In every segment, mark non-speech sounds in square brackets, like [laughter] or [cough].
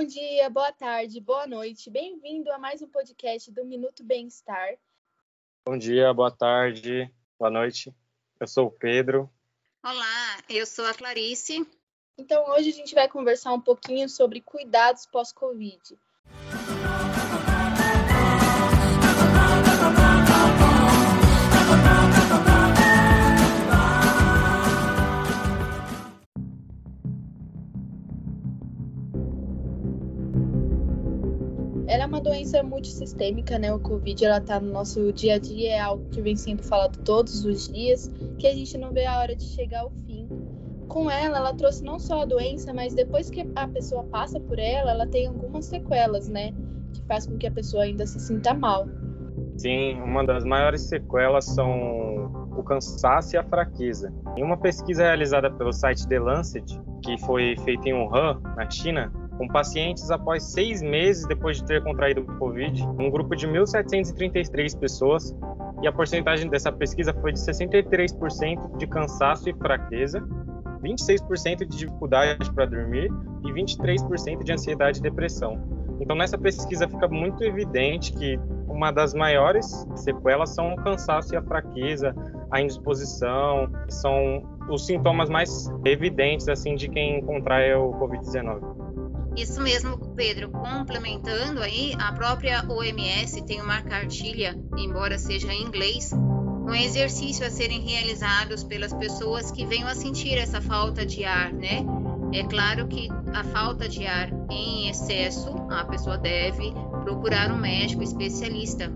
Bom dia, boa tarde, boa noite. Bem-vindo a mais um podcast do Minuto Bem-Estar. Bom dia, boa tarde, boa noite. Eu sou o Pedro. Olá, eu sou a Clarice. Então, hoje a gente vai conversar um pouquinho sobre cuidados pós-Covid. Multissistêmica, né? O Covid, ela tá no nosso dia a dia, é algo que vem sendo falado todos os dias, que a gente não vê a hora de chegar ao fim. Com ela, ela trouxe não só a doença, mas depois que a pessoa passa por ela, ela tem algumas sequelas, né? Que faz com que a pessoa ainda se sinta mal. Sim, uma das maiores sequelas são o cansaço e a fraqueza. Em uma pesquisa realizada pelo site The Lancet, que foi feita em Wuhan, na China, com pacientes após seis meses depois de ter contraído o Covid, um grupo de 1.733 pessoas, e a porcentagem dessa pesquisa foi de 63% de cansaço e fraqueza, 26% de dificuldade para dormir e 23% de ansiedade e depressão. Então, nessa pesquisa fica muito evidente que uma das maiores sequelas são o cansaço e a fraqueza, a indisposição, são os sintomas mais evidentes assim de quem contrai o COVID-19. Isso mesmo, Pedro. Complementando aí, a própria OMS tem uma cartilha, embora seja em inglês, um exercício a serem realizados pelas pessoas que venham a sentir essa falta de ar, né? É claro que a falta de ar em excesso, a pessoa deve procurar um médico especialista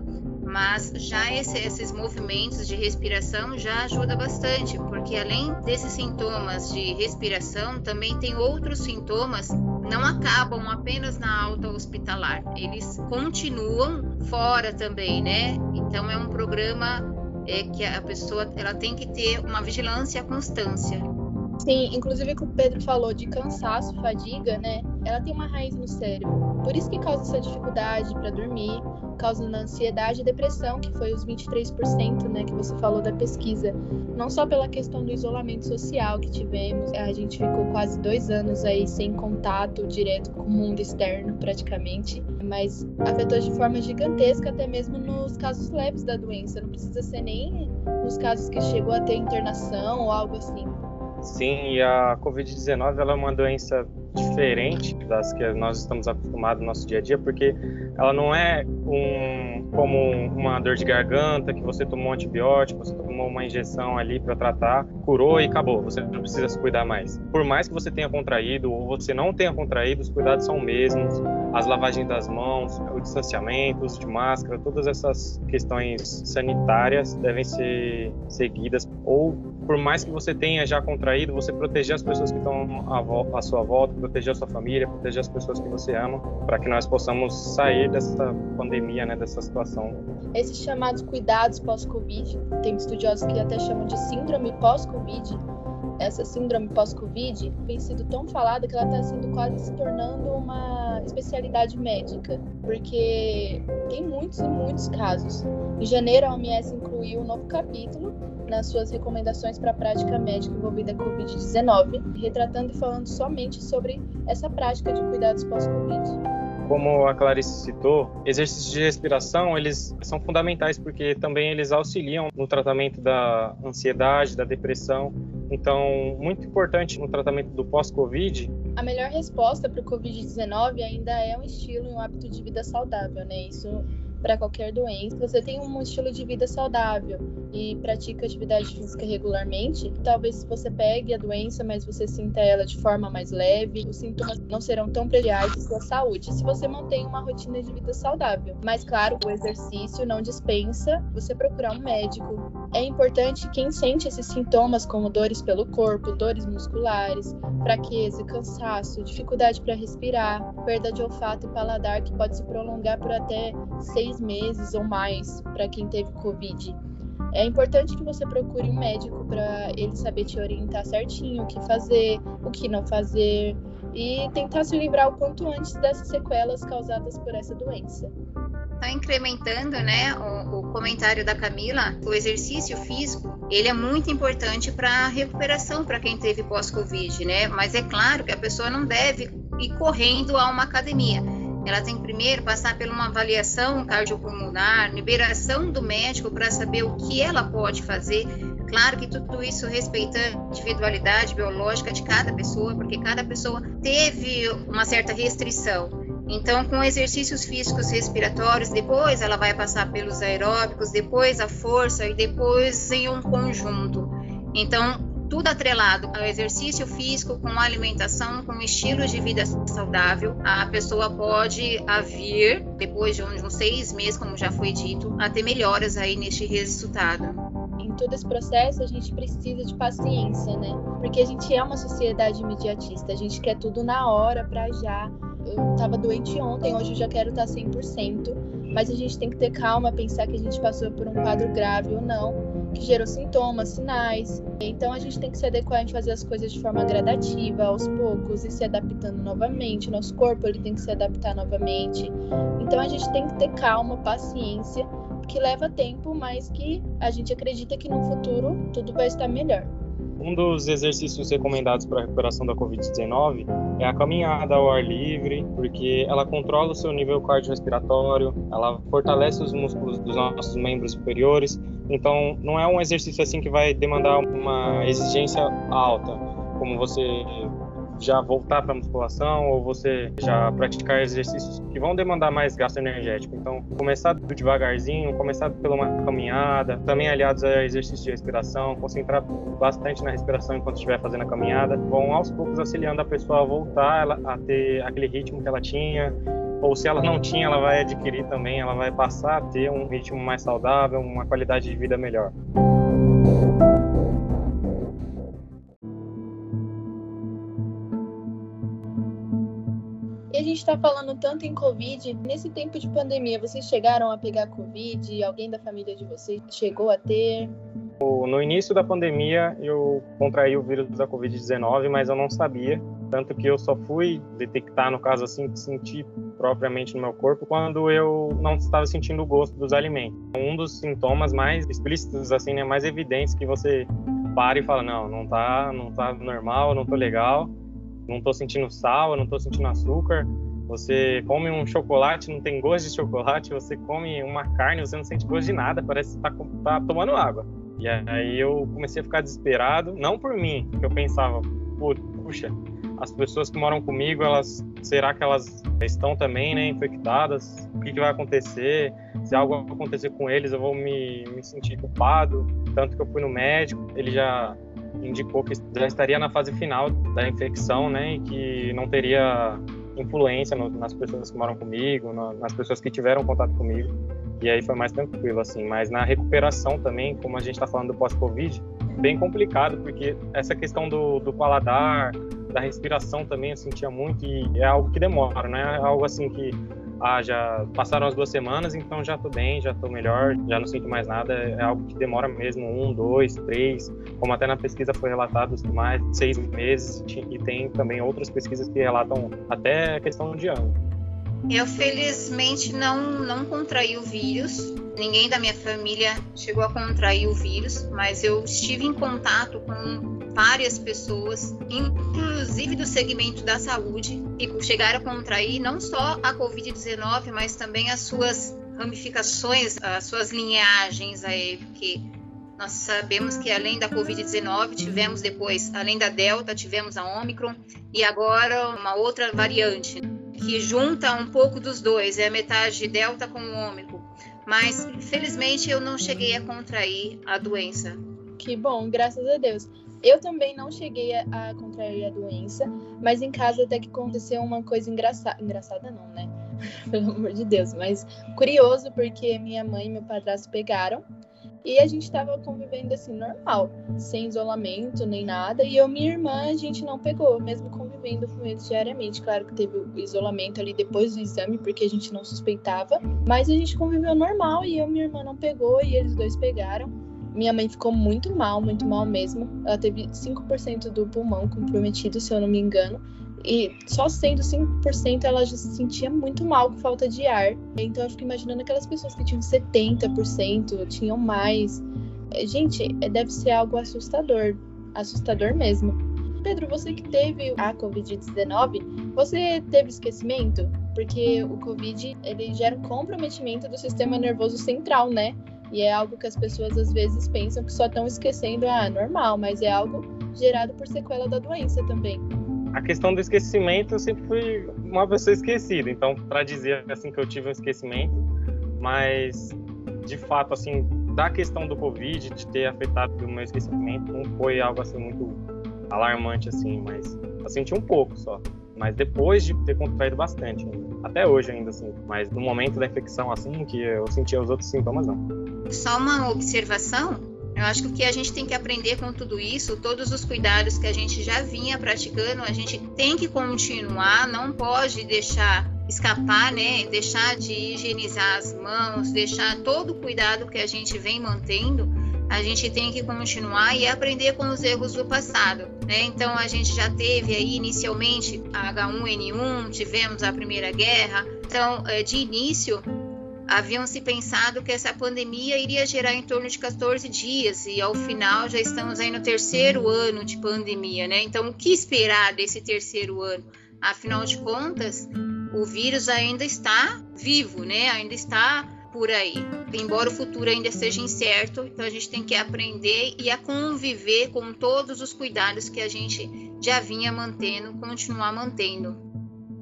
mas já esse, esses movimentos de respiração já ajuda bastante, porque além desses sintomas de respiração, também tem outros sintomas, não acabam apenas na alta hospitalar, eles continuam fora também, né? Então é um programa é, que a pessoa ela tem que ter uma vigilância e a constância. Sim, inclusive que o Pedro falou de cansaço, fadiga, né? Ela tem uma raiz no cérebro. Por isso que causa essa dificuldade para dormir, causando ansiedade e depressão, que foi os 23%, né, que você falou da pesquisa. Não só pela questão do isolamento social que tivemos, a gente ficou quase dois anos aí sem contato direto com o mundo externo, praticamente, mas afetou de forma gigantesca até mesmo nos casos leves da doença. Não precisa ser nem nos casos que chegou a ter internação ou algo assim. Sim, e a Covid-19 ela é uma doença diferente das que nós estamos acostumados no nosso dia a dia, porque ela não é um, como uma dor de garganta que você tomou um antibiótico, você tomou uma injeção ali para tratar, curou e acabou, você não precisa se cuidar mais. Por mais que você tenha contraído ou você não tenha contraído, os cuidados são os mesmos, as lavagens das mãos, o distanciamento, uso de máscara, todas essas questões sanitárias devem ser seguidas ou por mais que você tenha já contraído, você proteger as pessoas que estão à sua volta, proteger a sua família, proteger as pessoas que você ama, para que nós possamos sair dessa pandemia, né, dessa situação. Esses chamados cuidados pós-Covid, tem estudiosos que até chamam de síndrome pós-Covid. Essa síndrome pós-Covid tem sido tão falada que ela está sendo quase se tornando uma especialidade médica, porque tem muitos e muitos casos. Em janeiro, a OMS incluiu um novo capítulo nas suas recomendações para a prática médica envolvida com Covid-19, retratando e falando somente sobre essa prática de cuidados pós-Covid. Como a Clarice citou, exercícios de respiração, eles são fundamentais porque também eles auxiliam no tratamento da ansiedade, da depressão. Então, muito importante no tratamento do pós-Covid. A melhor resposta para o Covid-19 ainda é um estilo e um hábito de vida saudável, né? Isso para qualquer doença. Você tem um estilo de vida saudável e pratica atividade física regularmente, talvez você pegue a doença, mas você sinta ela de forma mais leve, os sintomas não serão tão prejudiciais à sua saúde se você mantém uma rotina de vida saudável. Mas claro, o exercício não dispensa você procurar um médico. É importante quem sente esses sintomas como dores pelo corpo, dores musculares, fraqueza, cansaço, dificuldade para respirar, perda de olfato e paladar que pode se prolongar por até seis meses ou mais para quem teve Covid. É importante que você procure um médico para ele saber te orientar certinho o que fazer, o que não fazer e tentar se livrar o quanto antes dessas sequelas causadas por essa doença. Está incrementando, né, o, o, comentário da Camila, o exercício físico, ele é muito importante para a recuperação para quem teve pós-Covid, né? Mas é claro que a pessoa não deve ir correndo a uma academia. Ela tem que primeiro passar por uma avaliação cardiopulmonar, liberação do médico para saber o que ela pode fazer. Claro que tudo isso respeitando a individualidade biológica de cada pessoa, porque cada pessoa teve uma certa restrição. Então, com exercícios físicos respiratórios, depois ela vai passar pelos aeróbicos, depois a força e depois em um conjunto. Então, tudo atrelado ao exercício físico, com alimentação, com estilo de vida saudável, a pessoa pode vir, depois de uns seis meses, como já foi dito, a ter melhoras aí neste resultado. Em todo esse processo, a gente precisa de paciência, né? Porque a gente é uma sociedade imediatista, a gente quer tudo na hora, para já eu estava doente ontem, hoje eu já quero estar 100%, mas a gente tem que ter calma, pensar que a gente passou por um quadro grave ou não, que gerou sintomas, sinais. Então a gente tem que se adequar em fazer as coisas de forma gradativa, aos poucos, e se adaptando novamente. Nosso corpo ele tem que se adaptar novamente. Então a gente tem que ter calma, paciência, que leva tempo, mas que a gente acredita que no futuro tudo vai estar melhor. Um dos exercícios recomendados para a recuperação da Covid-19 é a caminhada ao ar livre, porque ela controla o seu nível cardiorrespiratório, ela fortalece os músculos dos nossos membros superiores. Então, não é um exercício assim que vai demandar uma exigência alta, como você já voltar para musculação ou você já praticar exercícios que vão demandar mais gasto energético. Então, começar devagarzinho, começar pela uma caminhada, também aliados a exercícios de respiração, concentrar bastante na respiração enquanto estiver fazendo a caminhada, vão aos poucos auxiliando a pessoa a voltar a ter aquele ritmo que ela tinha, ou se ela não tinha, ela vai adquirir também, ela vai passar a ter um ritmo mais saudável, uma qualidade de vida melhor. Está falando tanto em Covid, nesse tempo de pandemia, vocês chegaram a pegar Covid? Alguém da família de vocês chegou a ter? No início da pandemia, eu contraí o vírus da Covid-19, mas eu não sabia. Tanto que eu só fui detectar, no caso assim, sentir propriamente no meu corpo, quando eu não estava sentindo o gosto dos alimentos. Um dos sintomas mais explícitos, assim, né, mais evidentes que você para e fala, não, não tá, não tá normal, não tô legal, não tô sentindo sal, não tô sentindo açúcar. Você come um chocolate, não tem gosto de chocolate. Você come uma carne, você não sente gosto de nada. Parece que tá, tá tomando água. E aí eu comecei a ficar desesperado, não por mim, que eu pensava, puxa, as pessoas que moram comigo, elas, será que elas estão também, né, infectadas? O que, que vai acontecer? Se algo acontecer com eles, eu vou me, me sentir culpado. Tanto que eu fui no médico, ele já indicou que já estaria na fase final da infecção, né, e que não teria influência no, nas pessoas que moram comigo, nas pessoas que tiveram contato comigo. E aí foi mais tranquilo, assim. Mas na recuperação também, como a gente está falando do pós-Covid, bem complicado, porque essa questão do, do paladar, da respiração também eu sentia muito e é algo que demora, né? É algo assim que ah, já passaram as duas semanas, então já tô bem, já tô melhor, já não sinto mais nada. É algo que demora mesmo um, dois, três, como até na pesquisa foi relatado mais seis meses e tem também outras pesquisas que relatam até a questão de ano. Eu felizmente não não contraí o vírus. Ninguém da minha família chegou a contrair o vírus, mas eu estive em contato com várias pessoas, inclusive do segmento da saúde, e chegaram a contrair não só a Covid-19, mas também as suas ramificações, as suas linhagens aí, porque nós sabemos que além da Covid-19, tivemos depois, além da Delta, tivemos a Omicron e agora uma outra variante que junta um pouco dos dois, é a metade Delta com o Omicron. Mas felizmente eu não cheguei a contrair a doença. Que bom, graças a Deus. Eu também não cheguei a, contrair a doença, mas em casa até que aconteceu uma coisa engraçada. Engraçada não, né? [laughs] Pelo amor de Deus, mas curioso porque minha mãe e meu padrasto pegaram e a gente estava convivendo assim, normal, sem isolamento nem nada. E eu minha irmã, a gente não pegou, mesmo convivendo com eles diariamente. Claro que teve o isolamento ali depois do exame, porque a gente não suspeitava. Mas a gente conviveu normal e eu minha irmã não pegou e eles dois pegaram. Minha mãe ficou muito mal, muito mal mesmo. Ela teve 5% do pulmão comprometido, se eu não me engano. E só sendo 5% ela já se sentia muito mal com falta de ar. Então eu fico imaginando aquelas pessoas que tinham 70%, tinham mais. É, gente, é, deve ser algo assustador. Assustador mesmo. Pedro, você que teve a Covid-19, você teve esquecimento? Porque o Covid, ele gera um comprometimento do sistema nervoso central, né? E é algo que as pessoas às vezes pensam que só estão esquecendo, ah, normal, mas é algo gerado por sequela da doença também. A questão do esquecimento, eu sempre fui uma pessoa esquecida, então para dizer assim que eu tive um esquecimento, mas de fato assim, da questão do Covid, de ter afetado o meu esquecimento, não foi algo assim muito alarmante assim, mas eu senti um pouco só. Mas depois de ter contraído bastante, até hoje ainda assim, mas no momento da infecção assim, que eu sentia os outros sintomas não. Só uma observação, eu acho que o que a gente tem que aprender com tudo isso, todos os cuidados que a gente já vinha praticando, a gente tem que continuar, não pode deixar escapar, né? Deixar de higienizar as mãos, deixar todo o cuidado que a gente vem mantendo, a gente tem que continuar e aprender com os erros do passado, né? Então a gente já teve aí inicialmente a H1N1, tivemos a Primeira Guerra, então é, de início haviam se pensado que essa pandemia iria gerar em torno de 14 dias e ao final já estamos aí no terceiro ano de pandemia, né? Então o que esperar desse terceiro ano? Afinal de contas, o vírus ainda está vivo, né? Ainda está por aí. Embora o futuro ainda seja incerto, então a gente tem que aprender e a conviver com todos os cuidados que a gente já vinha mantendo, continuar mantendo.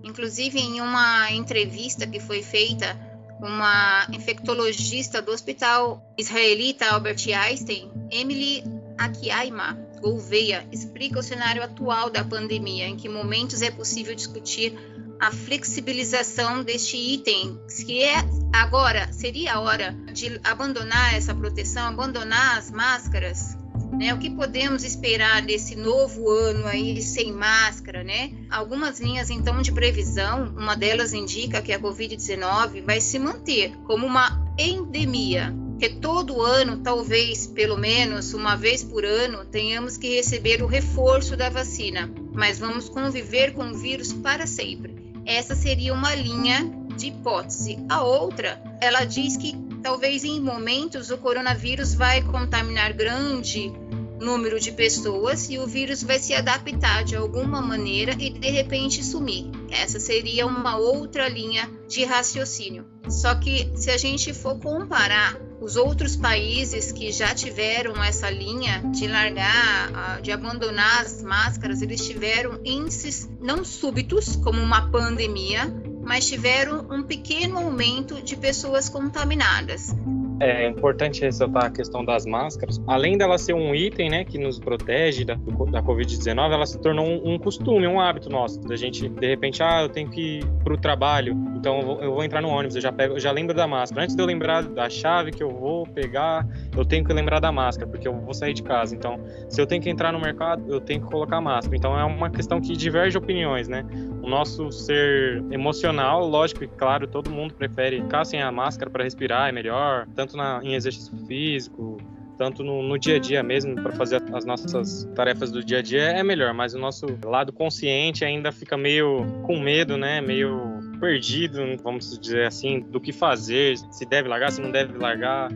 Inclusive em uma entrevista que foi feita uma infectologista do Hospital Israelita Albert Einstein, Emily Akiaima Gouveia, explica o cenário atual da pandemia, em que momentos é possível discutir a flexibilização deste item, que é agora seria a hora de abandonar essa proteção, abandonar as máscaras. Né? O que podemos esperar desse novo ano aí sem máscara, né? Algumas linhas então de previsão, uma delas indica que a COVID-19 vai se manter como uma endemia, que todo ano, talvez pelo menos uma vez por ano, tenhamos que receber o reforço da vacina, mas vamos conviver com o vírus para sempre. Essa seria uma linha de hipótese. A outra, ela diz que talvez em momentos o coronavírus vai contaminar grande número de pessoas e o vírus vai se adaptar de alguma maneira e de repente sumir. Essa seria uma outra linha de raciocínio. Só que se a gente for comparar os outros países que já tiveram essa linha de largar, de abandonar as máscaras, eles tiveram índices não súbitos, como uma pandemia, mas tiveram um pequeno aumento de pessoas contaminadas. É importante ressaltar a questão das máscaras. Além dela ser um item, né, que nos protege da, da Covid-19, ela se tornou um, um, costume, um hábito nosso. Da gente, de repente, ah, eu tenho que ir para o trabalho, então eu vou, eu vou, entrar no ônibus, eu já pego, eu já lembro da máscara. Antes de eu lembrar da chave que eu vou pegar, eu tenho que lembrar da máscara, porque eu vou sair de casa. Então, se eu tenho que entrar no mercado, eu tenho que colocar máscara. Então, é uma questão que diverge opiniões, né? O nosso ser emocional, lógico e claro, todo mundo prefere ficar sem a máscara para respirar, é melhor, tanto na, em exercício físico, tanto no, no, dia a dia mesmo, para fazer as nossas tarefas do dia a dia, é melhor, mas o nosso lado consciente ainda fica meio com medo, né? Meio perdido, vamos dizer assim, do que fazer, se deve largar, se não deve largar.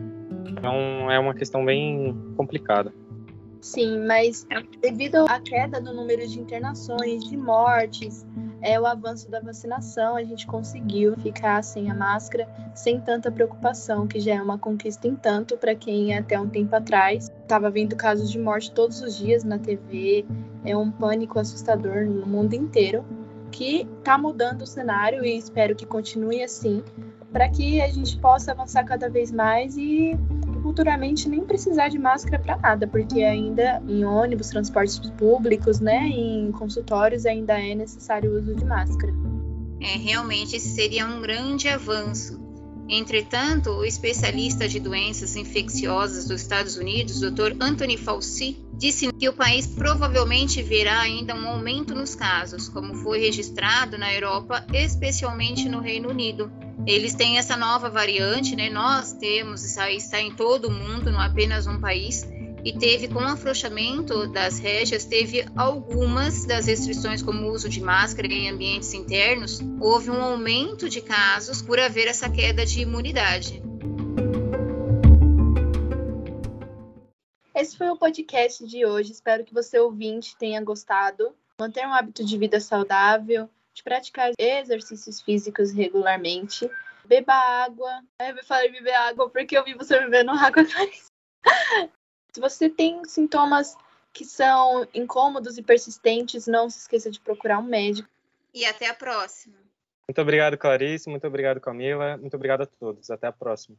Então é uma questão bem complicada. Sim, mas devido à queda do número de internações, de mortes, é o avanço da vacinação, a gente conseguiu ficar sem a máscara, sem tanta preocupação, que já é uma conquista em tanto para quem até um tempo atrás. Estava vendo casos de morte todos os dias na TV, é um pânico assustador no mundo inteiro, que está mudando o cenário e espero que continue assim, para que a gente possa avançar cada vez mais e futuramente nem precisar de máscara para nada, porque ainda em ônibus, transportes públicos, né, em consultórios ainda é necessário o uso de máscara. É, realmente esse seria um grande avanço. Entretanto, o especialista de doenças infecciosas dos Estados Unidos, Dr. Anthony Fauci, disse que o país provavelmente verá ainda um aumento nos casos, como foi registrado na Europa, especialmente no Reino Unido. Eles têm essa nova variante, né? Nós temos, isso aí está em todo o mundo, não apenas um país. E teve, com o afrouxamento das rédeas, teve algumas das restrições, como o uso de máscara em ambientes internos, houve um aumento de casos por haver essa queda de imunidade. Esse foi o podcast de hoje. Espero que você ouvinte tenha gostado. Manter um hábito de vida saudável, de praticar exercícios físicos regularmente. Beba água. Eu falei beber água porque eu vi você bebendo [laughs] água, Clarice. Se você tem sintomas que são incômodos e persistentes, não se esqueça de procurar um médico. E até a próxima. Muito obrigado, Clarice. Muito obrigado, Camila. Muito obrigado a todos. Até a próxima.